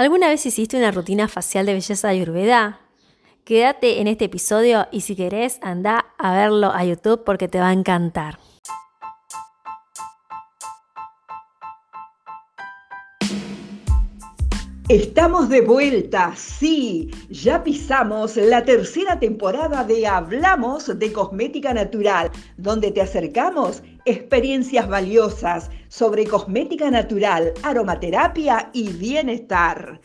¿Alguna vez hiciste una rutina facial de belleza ayurveda? Quédate en este episodio y si querés anda a verlo a YouTube porque te va a encantar. Estamos de vuelta, sí, ya pisamos la tercera temporada de Hablamos de Cosmética Natural, donde te acercamos experiencias valiosas sobre cosmética natural, aromaterapia y bienestar.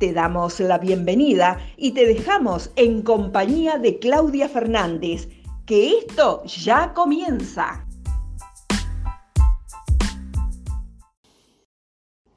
Te damos la bienvenida y te dejamos en compañía de Claudia Fernández, que esto ya comienza.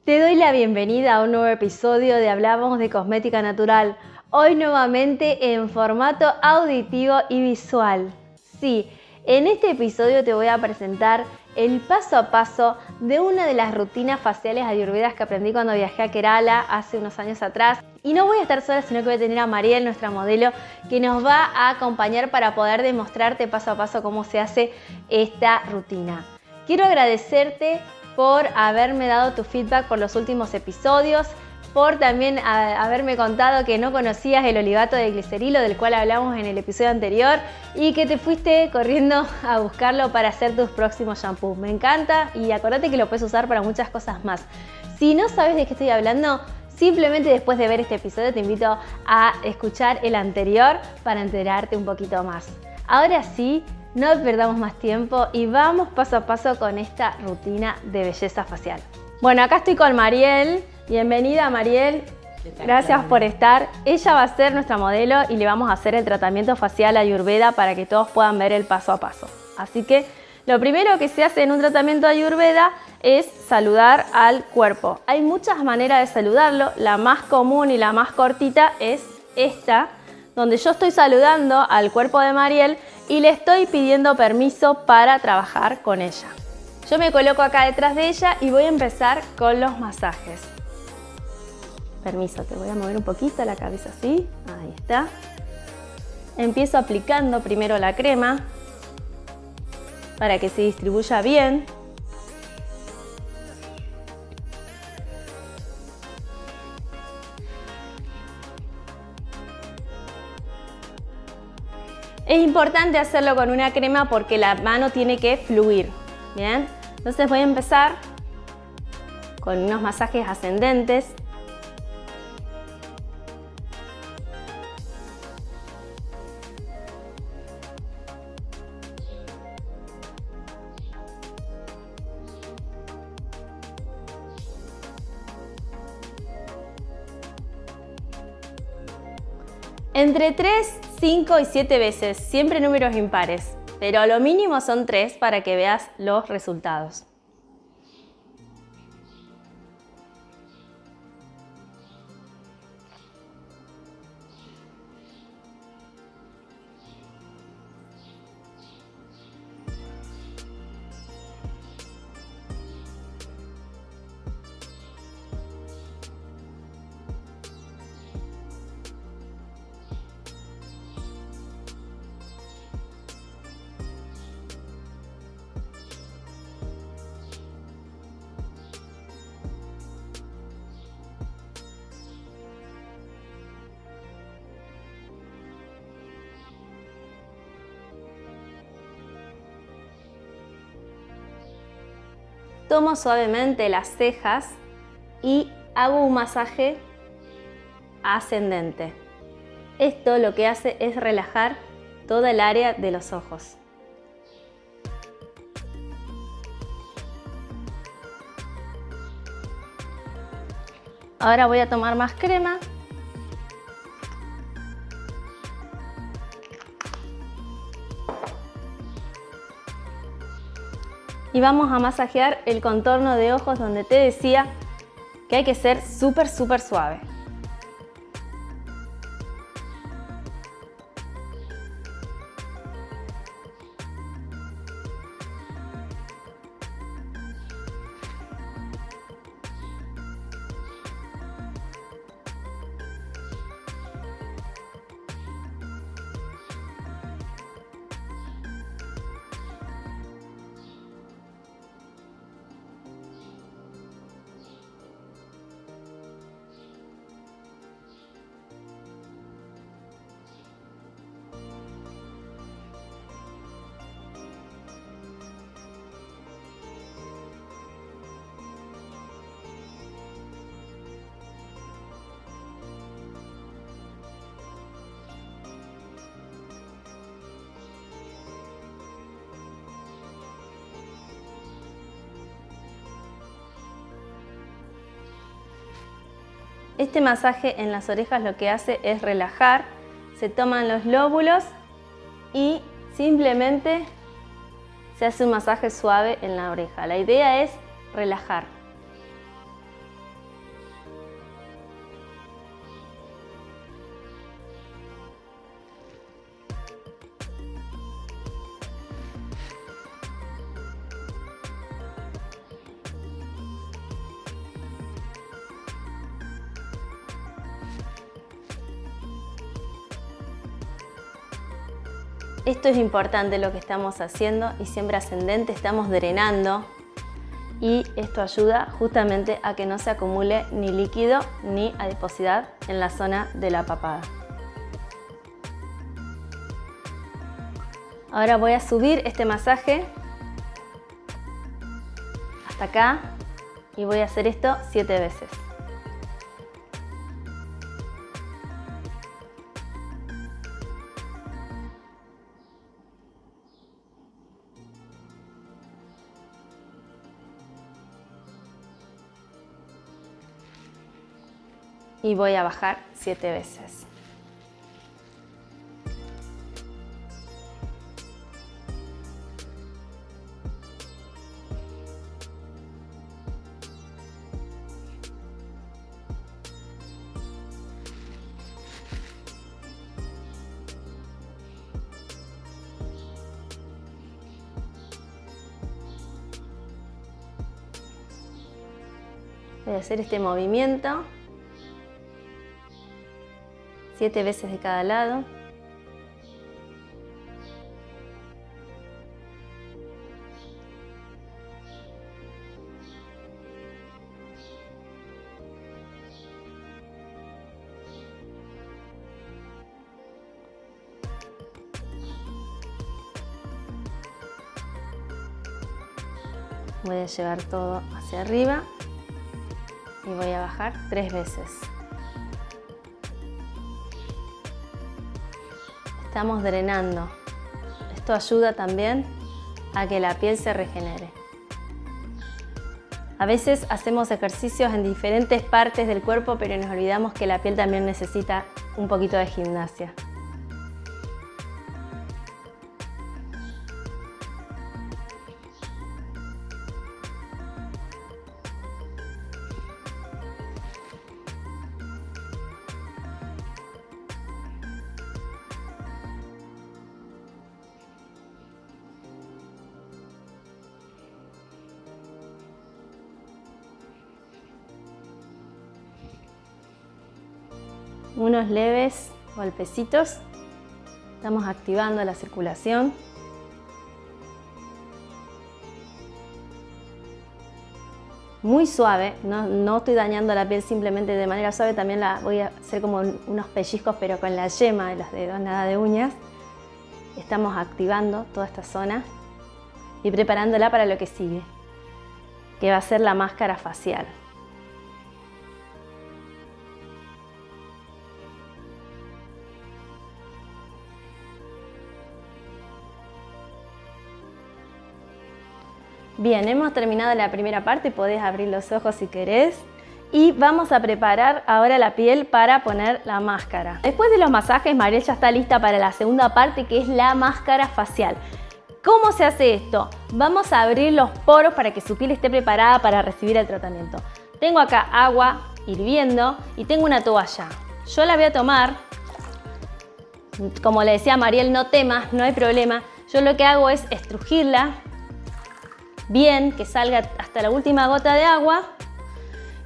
Te doy la bienvenida a un nuevo episodio de Hablamos de Cosmética Natural, hoy nuevamente en formato auditivo y visual. Sí, en este episodio te voy a presentar el paso a paso de una de las rutinas faciales ayurvedas que aprendí cuando viajé a Kerala hace unos años atrás. Y no voy a estar sola, sino que voy a tener a Mariel, nuestra modelo, que nos va a acompañar para poder demostrarte paso a paso cómo se hace esta rutina. Quiero agradecerte por haberme dado tu feedback por los últimos episodios, por también haberme contado que no conocías el olivato de glicerilo del cual hablamos en el episodio anterior y que te fuiste corriendo a buscarlo para hacer tus próximos shampoos. Me encanta y acordate que lo puedes usar para muchas cosas más. Si no sabes de qué estoy hablando, simplemente después de ver este episodio te invito a escuchar el anterior para enterarte un poquito más. Ahora sí, no perdamos más tiempo y vamos paso a paso con esta rutina de belleza facial. Bueno, acá estoy con Mariel. Bienvenida Mariel. Gracias por estar. Ella va a ser nuestra modelo y le vamos a hacer el tratamiento facial ayurveda para que todos puedan ver el paso a paso. Así que lo primero que se hace en un tratamiento ayurveda es saludar al cuerpo. Hay muchas maneras de saludarlo. La más común y la más cortita es esta, donde yo estoy saludando al cuerpo de Mariel y le estoy pidiendo permiso para trabajar con ella. Yo me coloco acá detrás de ella y voy a empezar con los masajes. Permiso, te voy a mover un poquito la cabeza así. Ahí está. Empiezo aplicando primero la crema para que se distribuya bien Es importante hacerlo con una crema porque la mano tiene que fluir. Bien, entonces voy a empezar con unos masajes ascendentes. Entre 3 5 y 7 veces, siempre números impares, pero lo mínimo son 3 para que veas los resultados. Tomo suavemente las cejas y hago un masaje ascendente. Esto lo que hace es relajar toda el área de los ojos. Ahora voy a tomar más crema y vamos a masajear el contorno de ojos donde te decía que hay que ser súper, súper suave. Este masaje en las orejas lo que hace es relajar, se toman los lóbulos y simplemente se hace un masaje suave en la oreja. La idea es relajar. Esto es importante lo que estamos haciendo y siempre ascendente, estamos drenando y esto ayuda justamente a que no se acumule ni líquido ni adiposidad en la zona de la papada. Ahora voy a subir este masaje hasta acá y voy a hacer esto siete veces. Y voy a bajar siete veces. Voy a hacer este movimiento siete veces de cada lado. Voy a llevar todo hacia arriba y voy a bajar tres veces. Estamos drenando. Esto ayuda también a que la piel se regenere. A veces hacemos ejercicios en diferentes partes del cuerpo, pero nos olvidamos que la piel también necesita un poquito de gimnasia. Golpecitos. Estamos activando la circulación. Muy suave, no, estoy dañando la piel simplemente de manera suave, también la voy a hacer como unos pellizcos pero con la yema de los dedos, nada de uñas. Estamos activando toda esta zona y preparándola para lo que sigue, que va a ser la máscara facial. Bien, hemos terminado la primera parte, podés abrir los ojos si querés. Y vamos a preparar ahora la piel para poner la máscara. Después de los masajes, Mariel ya está lista para la segunda parte que es la máscara facial. ¿Cómo se hace esto? Vamos a abrir los poros para que su piel esté preparada para recibir el tratamiento. Tengo acá agua hirviendo y tengo una toalla. Yo la voy a tomar. Como le decía Mariel, no temas, no hay problema. Yo lo que hago es estrujirla bien, que salga hasta la última gota de agua.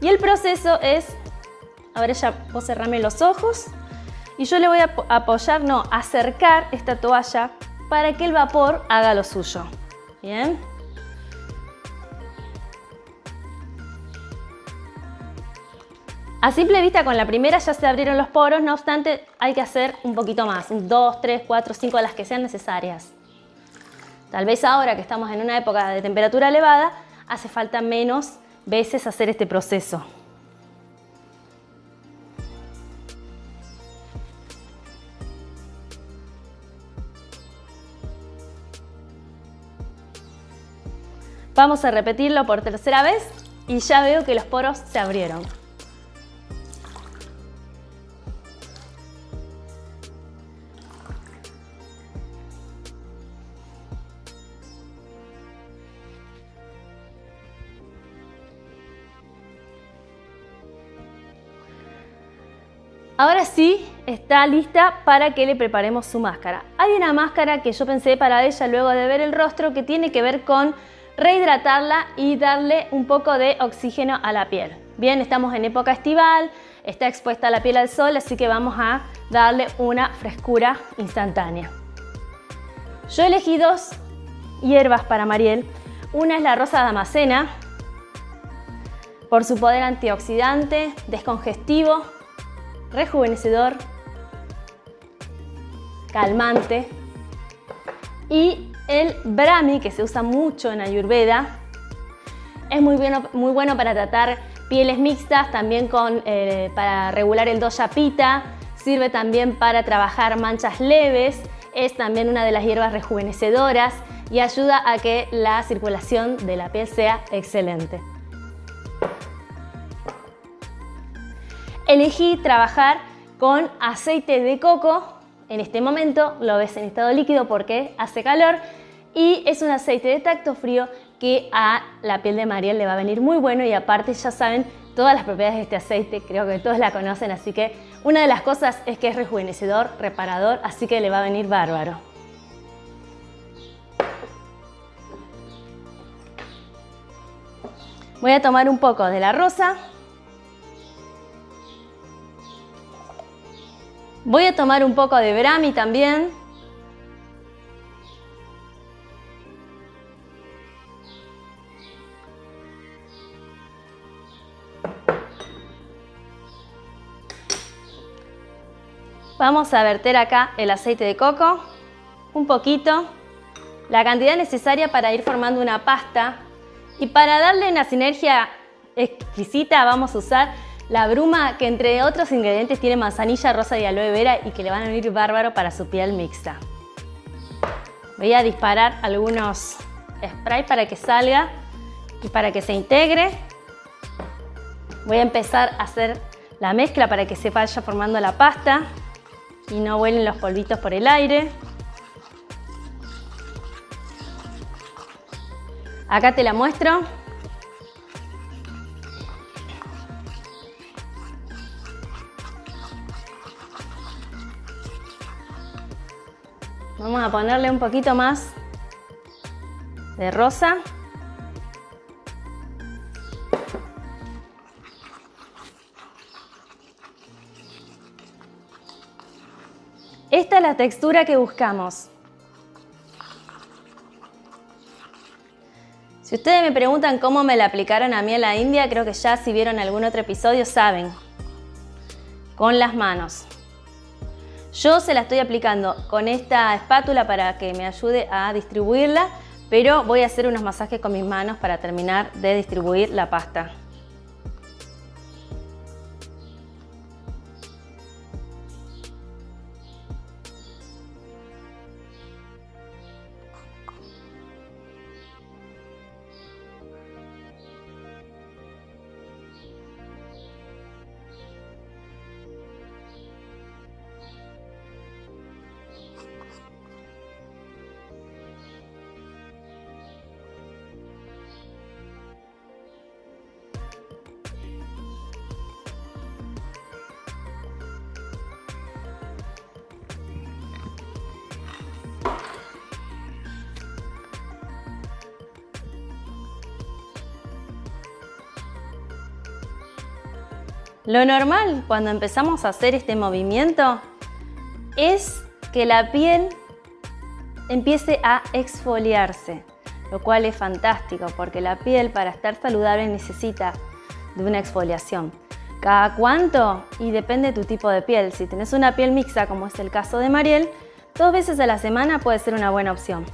Y el proceso es, ahora ya vos cerrame los ojos y yo le voy a apoyar, no, acercar esta toalla para que el vapor haga lo suyo. Bien. A simple vista con la primera ya se abrieron los poros, no obstante hay que hacer un poquito más, dos, tres, cuatro, cinco, las que sean necesarias. Tal vez ahora que estamos en una época de temperatura elevada, hace falta menos veces hacer este proceso. Vamos a repetirlo por tercera vez y ya veo que los poros se abrieron. Ahora sí está lista para que le preparemos su máscara. Hay una máscara que yo pensé para ella luego de ver el rostro que tiene que ver con rehidratarla y darle un poco de oxígeno a la piel. Bien, estamos en época estival, está expuesta la piel al sol, así que vamos a darle una frescura instantánea. Yo elegí dos hierbas para Mariel. Una es la rosa damascena, por su poder antioxidante, descongestivo rejuvenecedor, calmante. Y el Brahmi, que se usa mucho en Ayurveda, es muy bueno, muy bueno para tratar pieles mixtas, también con, eh, para regular el dosha pita, sirve también para trabajar manchas leves, es también una de las hierbas rejuvenecedoras y ayuda a que la circulación de la piel sea excelente. Elegí trabajar con aceite de coco. En este momento lo ves en estado líquido porque hace calor y es un aceite de tacto frío que a la piel de Mariel le va a venir muy bueno y aparte ya saben todas las propiedades de este aceite, creo que todos la conocen, así que una de las cosas es que es rejuvenecedor, reparador, así que le va a venir bárbaro. Voy a tomar un poco de la rosa Voy a tomar un poco de Brahmi también. Vamos a verter acá el aceite de coco, un poquito, la cantidad necesaria para ir formando una pasta. Y para darle una sinergia exquisita vamos a usar la bruma, que entre otros ingredientes tiene manzanilla, rosa y aloe vera y que le van a venir bárbaro para su piel mixta. Voy a disparar algunos spray para que salga y para que se integre. Voy a empezar a hacer la mezcla para que se vaya formando la pasta y no vuelen los polvitos por el aire. Acá te la muestro. Vamos a ponerle un poquito más de rosa. Esta es la textura que buscamos. Si ustedes me preguntan cómo me la aplicaron a mí en la India, creo que ya si vieron algún otro episodio saben. Con las manos. Yo se la estoy aplicando con esta espátula para que me ayude a distribuirla, pero voy a hacer unos masajes con mis manos para terminar de distribuir la pasta. Lo normal cuando empezamos a hacer este movimiento es que la piel empiece a exfoliarse, lo cual es fantástico porque la piel para estar saludable necesita de una exfoliación. ¿Cada cuánto? Y depende de tu tipo de piel. Si tienes una piel mixta, como es el caso de Mariel, dos veces a la semana puede ser una buena opción.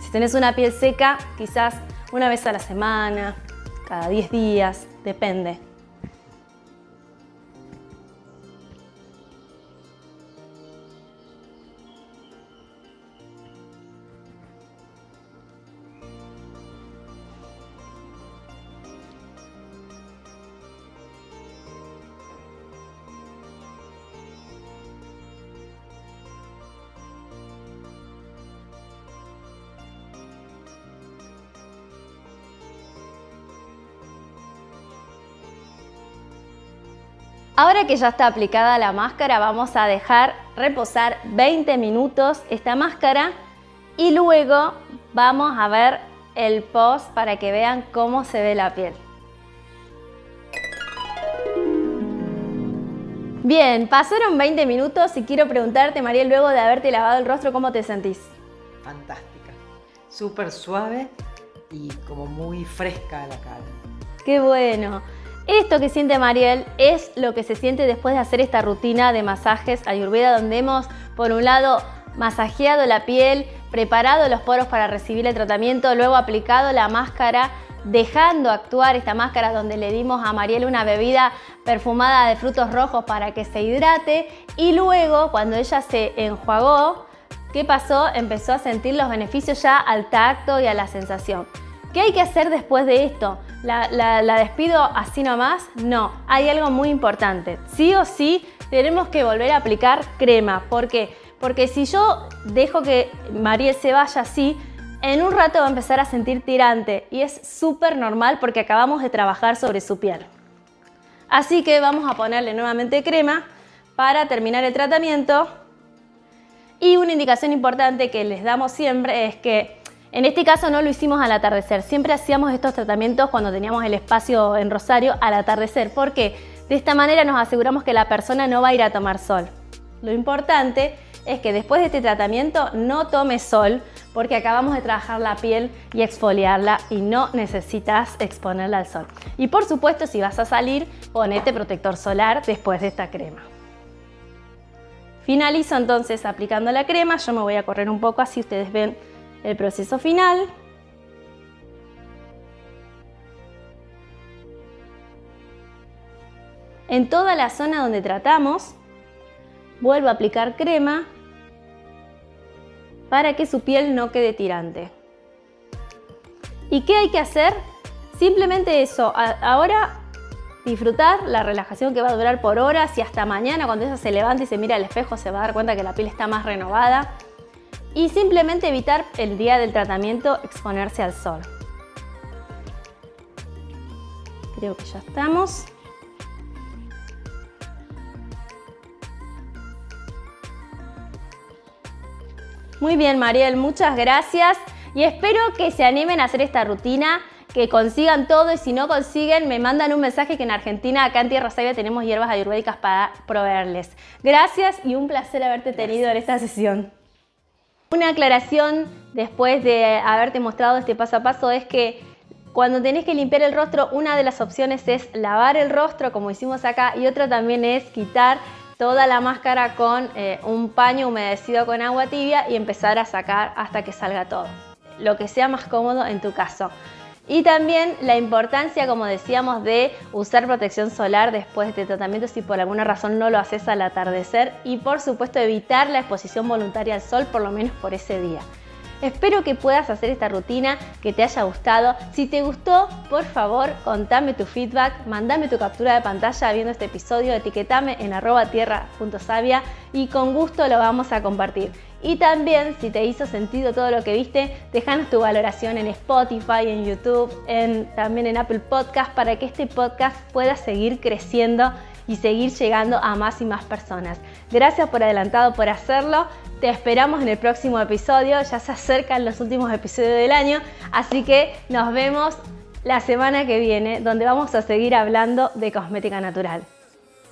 Si tienes una piel seca, quizás una vez a la semana, cada 10 días, depende. Ahora que ya está aplicada la máscara, vamos a dejar reposar 20 minutos esta máscara y luego vamos a ver el post para que vean cómo se ve la piel. Bien, pasaron 20 minutos y quiero preguntarte, María, luego de haberte lavado el rostro, ¿cómo te sentís? Fantástica, súper suave y como muy fresca la cara. Qué bueno. Esto que siente Mariel es lo que se siente después de hacer esta rutina de masajes ayurveda donde hemos, por un lado, masajeado la piel, preparado los poros para recibir el tratamiento, luego aplicado la máscara, dejando actuar esta máscara donde le dimos a Mariel una bebida perfumada de frutos rojos para que se hidrate y luego cuando ella se enjuagó, ¿qué pasó? Empezó a sentir los beneficios ya al tacto y a la sensación. ¿Qué hay que hacer después de esto? ¿La, despido así nomás? No, hay algo muy importante. Sí o sí tenemos que volver a aplicar crema. ¿Por qué? Porque si yo dejo que Mariel se vaya así, en un rato va a empezar a sentir tirante y es súper normal porque acabamos de trabajar sobre su piel. Así que vamos a ponerle nuevamente crema para terminar el tratamiento. Y una indicación importante que les damos siempre es que en este caso no lo hicimos al atardecer, siempre hacíamos estos tratamientos cuando teníamos el espacio en Rosario al atardecer. ¿Por qué? De esta manera nos aseguramos que la persona no va a ir a tomar sol. Lo importante es que después de este tratamiento no tomes sol porque acabamos de trabajar la piel y exfoliarla y no necesitas exponerla al sol. Y por supuesto si vas a salir, ponete protector solar después de esta crema. Finalizo entonces aplicando la crema, yo me voy a correr un poco así ustedes ven el proceso final. En toda la zona donde tratamos, vuelvo a aplicar crema para que su piel no quede tirante. ¿Y qué hay que hacer? Simplemente eso. Ahora disfrutar la relajación que va a durar por horas y hasta mañana cuando ella se levante y se mira al espejo se va a dar cuenta que la piel está más renovada y simplemente evitar el día del tratamiento exponerse al sol. Creo que ya estamos. Muy bien, Mariel, muchas gracias y espero que se animen a hacer esta rutina, que consigan todo y si no consiguen me mandan un mensaje que en Argentina, acá en Tierra Sabia, tenemos hierbas ayurvédicas para proveerles. Gracias y un placer haberte tenido en esta sesión. Una aclaración después de haberte mostrado este paso a paso es que cuando tenés que limpiar el rostro, una de las opciones es lavar el rostro, como hicimos acá, y otra también es quitar toda la máscara con eh, un paño humedecido con agua tibia y empezar a sacar hasta que salga todo. Lo que sea más cómodo en tu caso. Y también la importancia, como decíamos, de usar protección solar después de este tratamiento si por alguna razón no lo haces al atardecer y por supuesto evitar la exposición voluntaria al sol por lo menos por ese día. Espero que puedas hacer esta rutina, que te haya gustado. Si te gustó, por favor, contame tu feedback, mandame tu captura de pantalla viendo este episodio, etiquetame en arroba tierra.savia y con gusto lo vamos a compartir. Y también, si te hizo sentido todo lo que viste, déjanos tu valoración en Spotify, en YouTube, en, también en Apple Podcast para que este podcast pueda seguir creciendo y seguir llegando a más y más personas. Gracias por adelantado por hacerlo. Te esperamos en el próximo episodio. Ya se acercan los últimos episodios del año, así que nos vemos la semana que viene, donde vamos a seguir hablando de cosmética natural.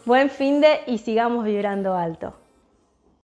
Buen fin de y sigamos vibrando alto.